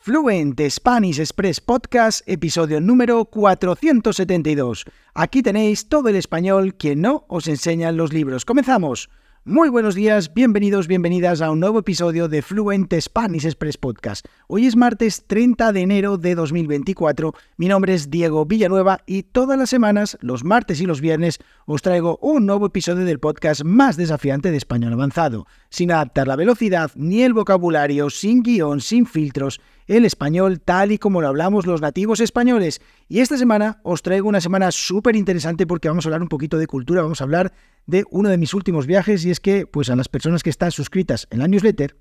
Fluent Spanish Express Podcast, episodio número 472. Aquí tenéis todo el español que no os enseñan los libros. ¡Comenzamos! Muy buenos días, bienvenidos, bienvenidas a un nuevo episodio de Fluent Spanish Express Podcast. Hoy es martes 30 de enero de 2024. Mi nombre es Diego Villanueva y todas las semanas, los martes y los viernes, os traigo un nuevo episodio del podcast más desafiante de español avanzado, sin adaptar la velocidad ni el vocabulario, sin guion, sin filtros el español tal y como lo hablamos los nativos españoles. Y esta semana os traigo una semana súper interesante porque vamos a hablar un poquito de cultura, vamos a hablar de uno de mis últimos viajes y es que pues a las personas que están suscritas en la newsletter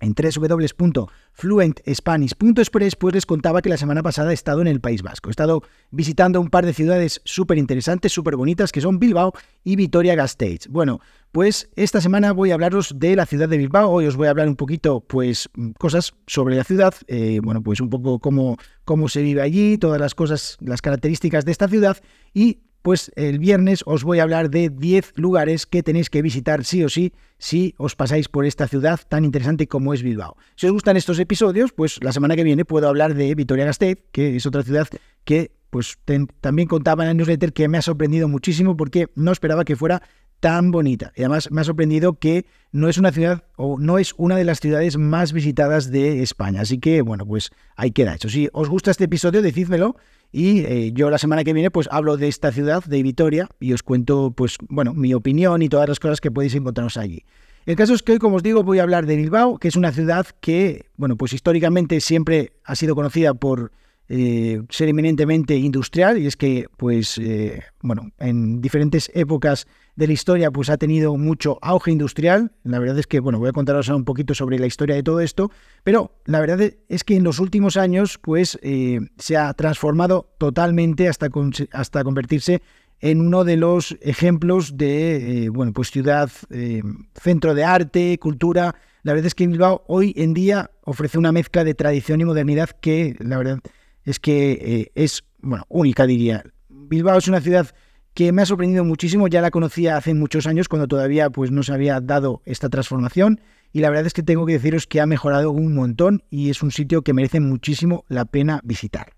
en www.fluentspanish.express pues les contaba que la semana pasada he estado en el País Vasco. He estado visitando un par de ciudades súper interesantes, súper bonitas, que son Bilbao y Vitoria-Gasteiz. Bueno, pues esta semana voy a hablaros de la ciudad de Bilbao. Hoy os voy a hablar un poquito, pues, cosas sobre la ciudad. Eh, bueno, pues un poco cómo, cómo se vive allí, todas las cosas, las características de esta ciudad y pues el viernes os voy a hablar de 10 lugares que tenéis que visitar sí o sí si os pasáis por esta ciudad tan interesante como es Bilbao. Si os gustan estos episodios, pues la semana que viene puedo hablar de Vitoria-Gasteiz, que es otra ciudad que pues también contaba en el newsletter que me ha sorprendido muchísimo porque no esperaba que fuera tan bonita. Y además me ha sorprendido que no es una ciudad o no es una de las ciudades más visitadas de España. Así que, bueno, pues ahí queda hecho. Si os gusta este episodio, decídmelo y eh, yo la semana que viene pues hablo de esta ciudad, de Vitoria, y os cuento pues bueno, mi opinión y todas las cosas que podéis encontraros allí. El caso es que hoy, como os digo, voy a hablar de Bilbao, que es una ciudad que, bueno, pues históricamente siempre ha sido conocida por eh, ser eminentemente industrial y es que, pues, eh, bueno, en diferentes épocas de la historia, pues ha tenido mucho auge industrial. La verdad es que, bueno, voy a contaros un poquito sobre la historia de todo esto, pero la verdad es que en los últimos años, pues, eh, se ha transformado totalmente hasta, hasta convertirse en uno de los ejemplos de, bueno, pues ciudad, centro de arte, cultura. La verdad es que Bilbao hoy en día ofrece una mezcla de tradición y modernidad que, la verdad, es que eh, es, bueno, única diría. Bilbao es una ciudad que me ha sorprendido muchísimo, ya la conocía hace muchos años cuando todavía pues no se había dado esta transformación y la verdad es que tengo que deciros que ha mejorado un montón y es un sitio que merece muchísimo la pena visitar.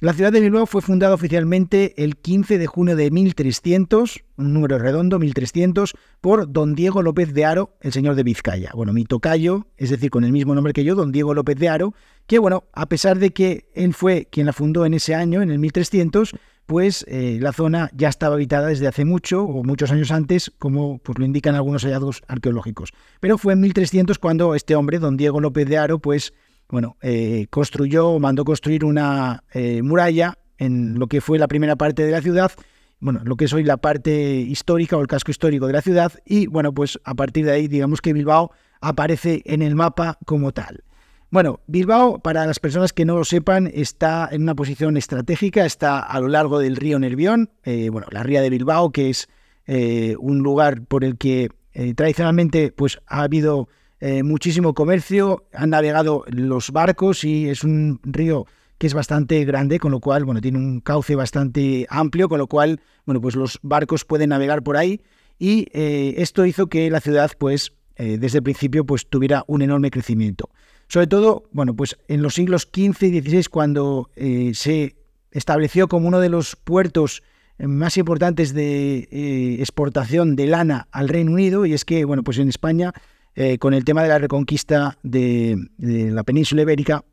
La ciudad de Bilbao fue fundada oficialmente el 15 de junio de 1300, un número redondo, 1300, por don Diego López de Aro, el señor de Vizcaya. Bueno, mi tocayo, es decir, con el mismo nombre que yo, don Diego López de Aro, que bueno, a pesar de que él fue quien la fundó en ese año, en el 1300, pues eh, la zona ya estaba habitada desde hace mucho o muchos años antes, como pues, lo indican algunos hallazgos arqueológicos. Pero fue en 1300 cuando este hombre, don Diego López de Aro, pues bueno, eh, construyó, mandó construir una eh, muralla en lo que fue la primera parte de la ciudad, bueno, lo que es hoy la parte histórica o el casco histórico de la ciudad, y bueno, pues a partir de ahí, digamos que Bilbao aparece en el mapa como tal. Bueno, Bilbao, para las personas que no lo sepan, está en una posición estratégica, está a lo largo del río Nervión, eh, bueno, la ría de Bilbao, que es un lugar por el que tradicionalmente pues, ha habido eh, muchísimo comercio, han navegado los barcos y es un río que es bastante grande, con lo cual, bueno, tiene un cauce bastante amplio, con lo cual, bueno, pues los barcos pueden navegar por ahí y eh, esto hizo que la ciudad, pues, eh, desde el principio, pues tuviera un enorme crecimiento. Sobre todo, bueno, pues en los siglos XV y XVI, cuando se estableció como uno de los puertos más importantes de exportación de lana al Reino Unido, y es que, bueno, pues en España eh, con el tema de la reconquista de, la península ibérica,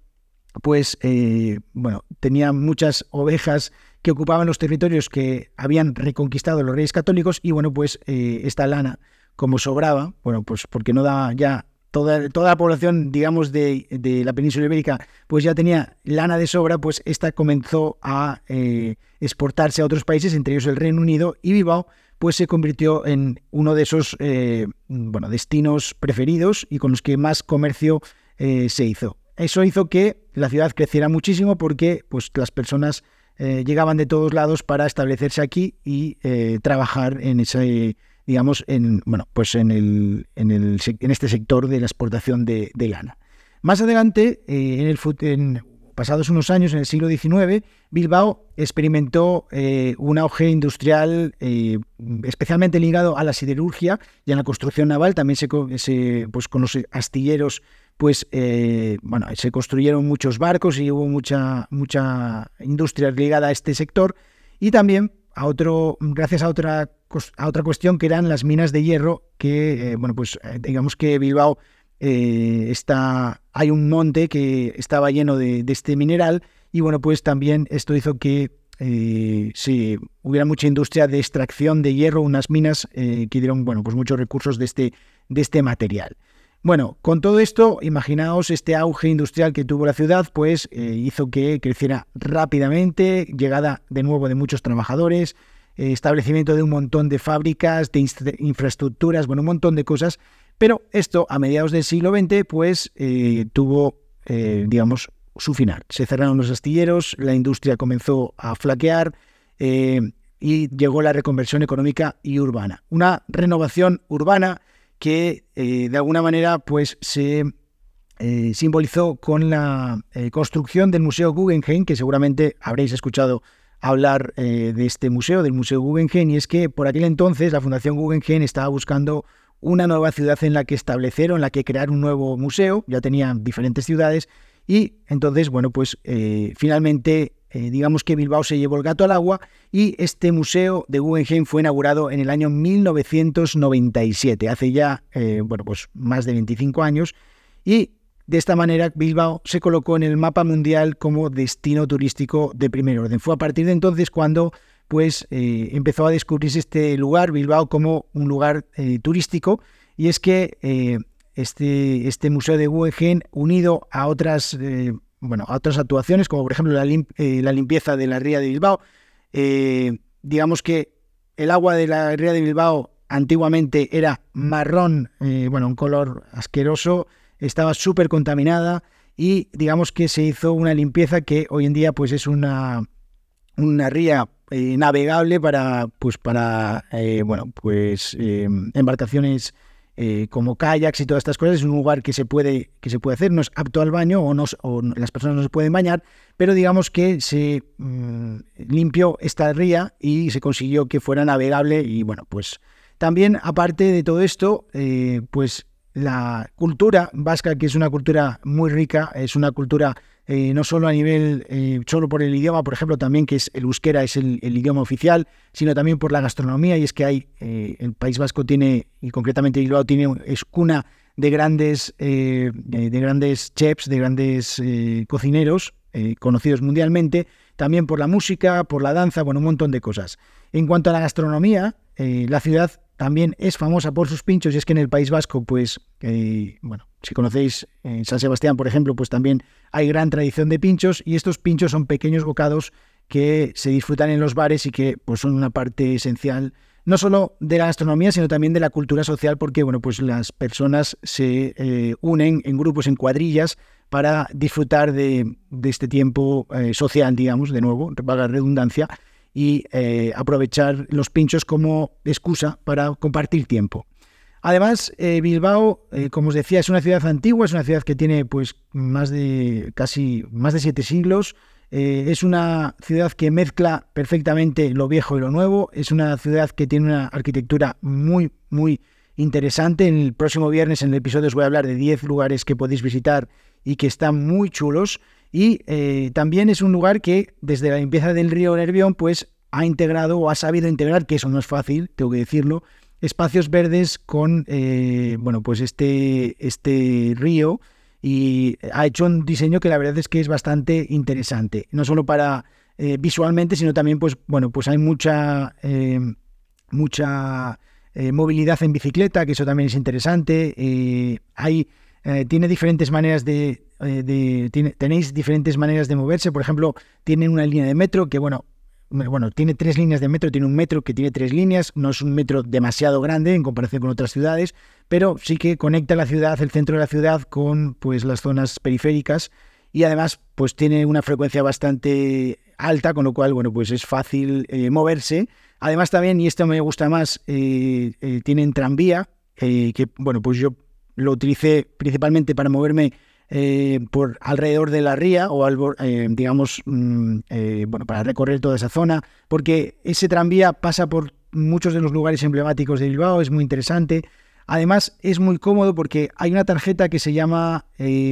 pues eh, bueno, tenía muchas ovejas que ocupaban los territorios que habían reconquistado los reyes católicos y bueno, pues eh, esta lana, como sobraba, bueno, pues porque no da ya Toda, toda, la población, digamos, de, la península ibérica, pues ya tenía lana de sobra, pues esta comenzó a exportarse a otros países, entre ellos el Reino Unido, y Bilbao pues se convirtió en uno de esos eh, bueno, destinos preferidos y con los que más comercio eh, se hizo. Eso hizo que la ciudad creciera muchísimo porque pues, las personas eh, llegaban de todos lados para establecerse aquí y trabajar en ese, digamos, en, bueno, pues en, el, en, el, en este sector de la exportación de, lana. Más adelante, en el, en, pasados unos años, en el siglo XIX, Bilbao experimentó eh, un auge industrial eh, especialmente ligado a la siderurgia y a la construcción naval. También se, pues, con los astilleros pues eh, bueno, se construyeron muchos barcos y hubo mucha, mucha industria ligada a este sector y también a otro, gracias a otra, a otra cuestión que eran las minas de hierro, que eh, bueno, pues eh, digamos que Bilbao está, hay un monte que estaba lleno de, este mineral y bueno, pues también esto hizo que si hubiera mucha industria de extracción de hierro, unas minas que dieron bueno, pues muchos recursos de este, de este material. Bueno, con todo esto, imaginaos este auge industrial que tuvo la ciudad, pues eh, hizo que creciera rápidamente, llegada de nuevo de muchos trabajadores, eh, establecimiento de un montón de fábricas, de infraestructuras, bueno, un montón de cosas. Pero esto a mediados del siglo XX, pues eh, tuvo, digamos, su final. Se cerraron los astilleros, la industria comenzó a flaquear y llegó la reconversión económica y urbana. Una renovación urbana que eh, de alguna manera pues se eh, simbolizó con la eh, construcción del Museo Guggenheim, que seguramente habréis escuchado hablar de este museo, del Museo Guggenheim, y es que por aquel entonces la Fundación Guggenheim estaba buscando una nueva ciudad en la que establecer o en la que crear un nuevo museo, ya tenían diferentes ciudades, y entonces, bueno, pues finalmente eh, digamos que Bilbao se llevó el gato al agua y este museo de Guggenheim fue inaugurado en el año 1997, hace ya, eh, bueno, pues más de 25 años, y de esta manera Bilbao se colocó en el mapa mundial como destino turístico de primer orden. Fue a partir de entonces cuando pues eh, empezó a descubrirse este lugar, Bilbao, como un lugar turístico, y es que este, este museo de Guggenheim, unido a otras bueno, a otras actuaciones, como por ejemplo la, eh, limpieza de la ría de Bilbao. Eh, digamos que el agua de la ría de Bilbao antiguamente era marrón, eh, bueno, un color asqueroso, estaba súper contaminada y digamos que se hizo una limpieza que hoy en día pues es una, una ría navegable para, pues, para bueno, pues, embarcaciones eh, como kayaks y todas estas cosas, es un lugar que se puede, que se puede hacer, no es apto al baño o, no, las personas no se pueden bañar, pero digamos que se mm, limpió esta ría y se consiguió que fuera navegable y bueno, pues también aparte de todo esto, eh, pues la cultura vasca, que es una cultura muy rica, es una cultura eh, no solo a nivel, eh, solo por el idioma, por ejemplo, también que es el euskera es el, idioma oficial, sino también por la gastronomía, y es que hay, eh, el País Vasco tiene, y concretamente Bilbao tiene, es cuna de grandes, de grandes chefs, de grandes cocineros, conocidos mundialmente, también por la música, por la danza, bueno, un montón de cosas. En cuanto a la gastronomía, la ciudad también es famosa por sus pinchos y es que en el País Vasco, pues, eh, bueno, si conocéis en San Sebastián, por ejemplo, pues también hay gran tradición de pinchos y estos pinchos son pequeños bocados que se disfrutan en los bares y que pues, son una parte esencial no solo de la gastronomía, sino también de la cultura social, porque bueno, pues las personas se eh, unen en grupos, en cuadrillas, para disfrutar de, este tiempo eh, social, digamos, de nuevo, la redundancia, y eh, aprovechar los pinchos como excusa para compartir tiempo. Además, eh, Bilbao, eh, como os decía, es una ciudad antigua, es una ciudad que tiene pues más de casi más de siete siglos. es una ciudad que mezcla perfectamente lo viejo y lo nuevo. Es una ciudad que tiene una arquitectura muy, muy interesante. En el próximo viernes, en el episodio, os voy a hablar de 10 lugares que podéis visitar y que están muy chulos. Y eh, también es un lugar que desde la limpieza del río Nervión pues ha integrado o ha sabido integrar, que eso no es fácil, tengo que decirlo, espacios verdes con eh, bueno pues este, este río y ha hecho un diseño que la verdad es que es bastante interesante, no solo para eh, visualmente, sino también pues bueno pues hay mucha mucha movilidad en bicicleta, que eso también es interesante, hay tiene diferentes maneras de, eh, tenéis diferentes maneras de moverse. Por ejemplo, tienen una línea de metro que, bueno, bueno, tiene tres líneas de metro, tiene un metro que tiene tres líneas, no es un metro demasiado grande en comparación con otras ciudades, pero sí que conecta la ciudad, el centro de la ciudad, con pues las zonas periféricas y además pues tiene una frecuencia bastante alta, con lo cual, bueno, pues es fácil eh, moverse. Además también, y esto me gusta más, eh, tienen tranvía, que, bueno, pues yo lo utilicé principalmente para moverme eh, por alrededor de la ría o eh, digamos mm, eh, bueno para recorrer toda esa zona porque ese tranvía pasa por muchos de los lugares emblemáticos de Bilbao es muy interesante Además, es muy cómodo porque hay una tarjeta que se llama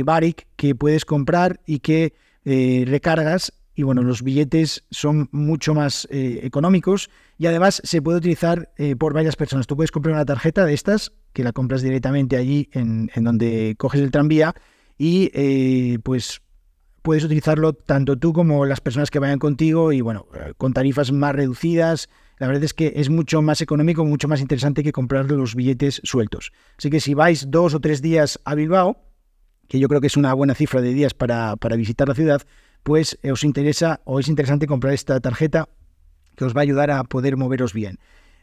Baric que puedes comprar y que recargas. Y bueno, los billetes son mucho más eh, económicos y además se puede utilizar por varias personas. Tú puedes comprar una tarjeta de estas, que la compras directamente allí en, en donde coges el tranvía y pues puedes utilizarlo tanto tú como las personas que vayan contigo y bueno, con tarifas más reducidas, la verdad es que es mucho más económico, mucho más interesante que comprar los billetes sueltos. Así que si vais dos o tres días a Bilbao, que yo creo que es una buena cifra de días para, visitar la ciudad, pues eh, os interesa o es interesante comprar esta tarjeta que os va a ayudar a poder moveros bien.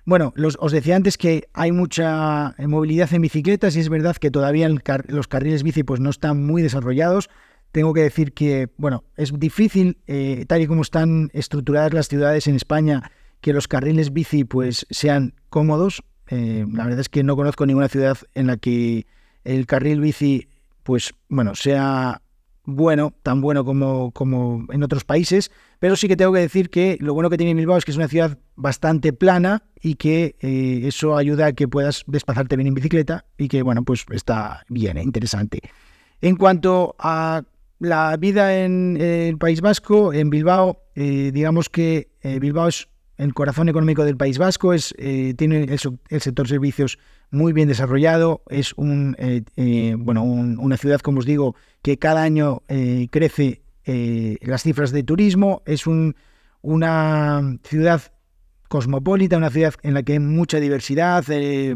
Bueno, os decía antes que hay mucha movilidad en bicicletas y es verdad que todavía los carriles bici pues, no están muy desarrollados. Tengo que decir que, bueno, es difícil, eh, tal y como están estructuradas las ciudades en España, que los carriles bici pues sean cómodos. Eh, la verdad es que no conozco ninguna ciudad en la que el carril bici pues bueno sea bueno, tan bueno como, como en otros países, pero sí que tengo que decir que lo bueno que tiene Bilbao es que es una ciudad bastante plana y que eh, eso ayuda a que puedas desplazarte bien en bicicleta y que bueno, pues está bien, eh, interesante. En cuanto a la vida en el País Vasco, en Bilbao, digamos que Bilbao es el corazón económico del País Vasco, es, eh, tiene el, sector servicios muy bien desarrollado, es un, eh, eh, bueno, una ciudad, como os digo, que cada año crece las cifras de turismo, es un, una ciudad cosmopolita, una ciudad en la que hay mucha diversidad,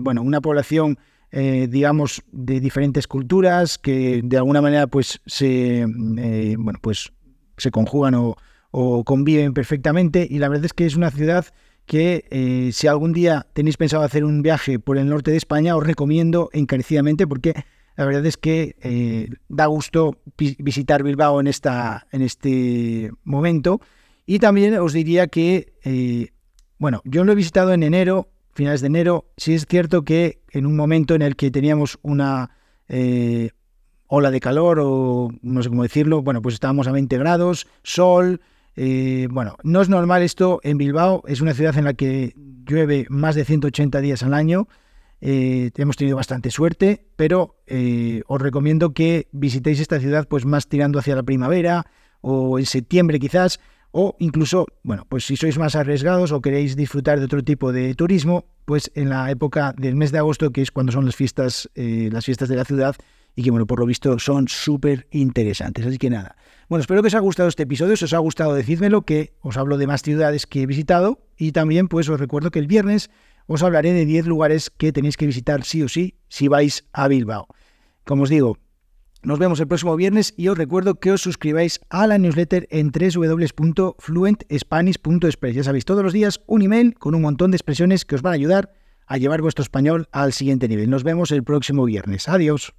bueno, una población, digamos, de diferentes culturas que de alguna manera pues se, bueno, pues se conjugan o, o conviven perfectamente y la verdad es que es una ciudad que eh, si algún día tenéis pensado hacer un viaje por el norte de España os recomiendo encarecidamente porque la verdad es que eh, da gusto visitar Bilbao en, esta, en este momento. Y también os diría que, eh, bueno, yo lo he visitado en enero, finales de enero, sí es cierto que en un momento en el que teníamos una ola de calor o no sé cómo decirlo, bueno, pues estábamos a 20 grados, sol, eh, bueno, no es normal esto en Bilbao, es una ciudad en la que llueve más de 180 días al año. Eh, hemos tenido bastante suerte, pero eh, os recomiendo que visitéis esta ciudad pues más tirando hacia la primavera o en septiembre quizás, o incluso, bueno, pues si sois más arriesgados o queréis disfrutar de otro tipo de turismo, pues en la época del mes de agosto, que es cuando son las fiestas, las fiestas de la ciudad, y que, bueno, por lo visto son súper interesantes. Así que nada. Bueno, espero que os haya gustado este episodio. Si os ha gustado, decídmelo, que os hablo de más ciudades que he visitado. Y también, pues, os recuerdo que el viernes os hablaré de 10 lugares que tenéis que visitar sí o sí si vais a Bilbao. Como os digo, nos vemos el próximo viernes y os recuerdo que os suscribáis a la newsletter en www.fluentspanish.express. Ya sabéis, todos los días un email con un montón de expresiones que os van a ayudar a llevar vuestro español al siguiente nivel. Nos vemos el próximo viernes. Adiós.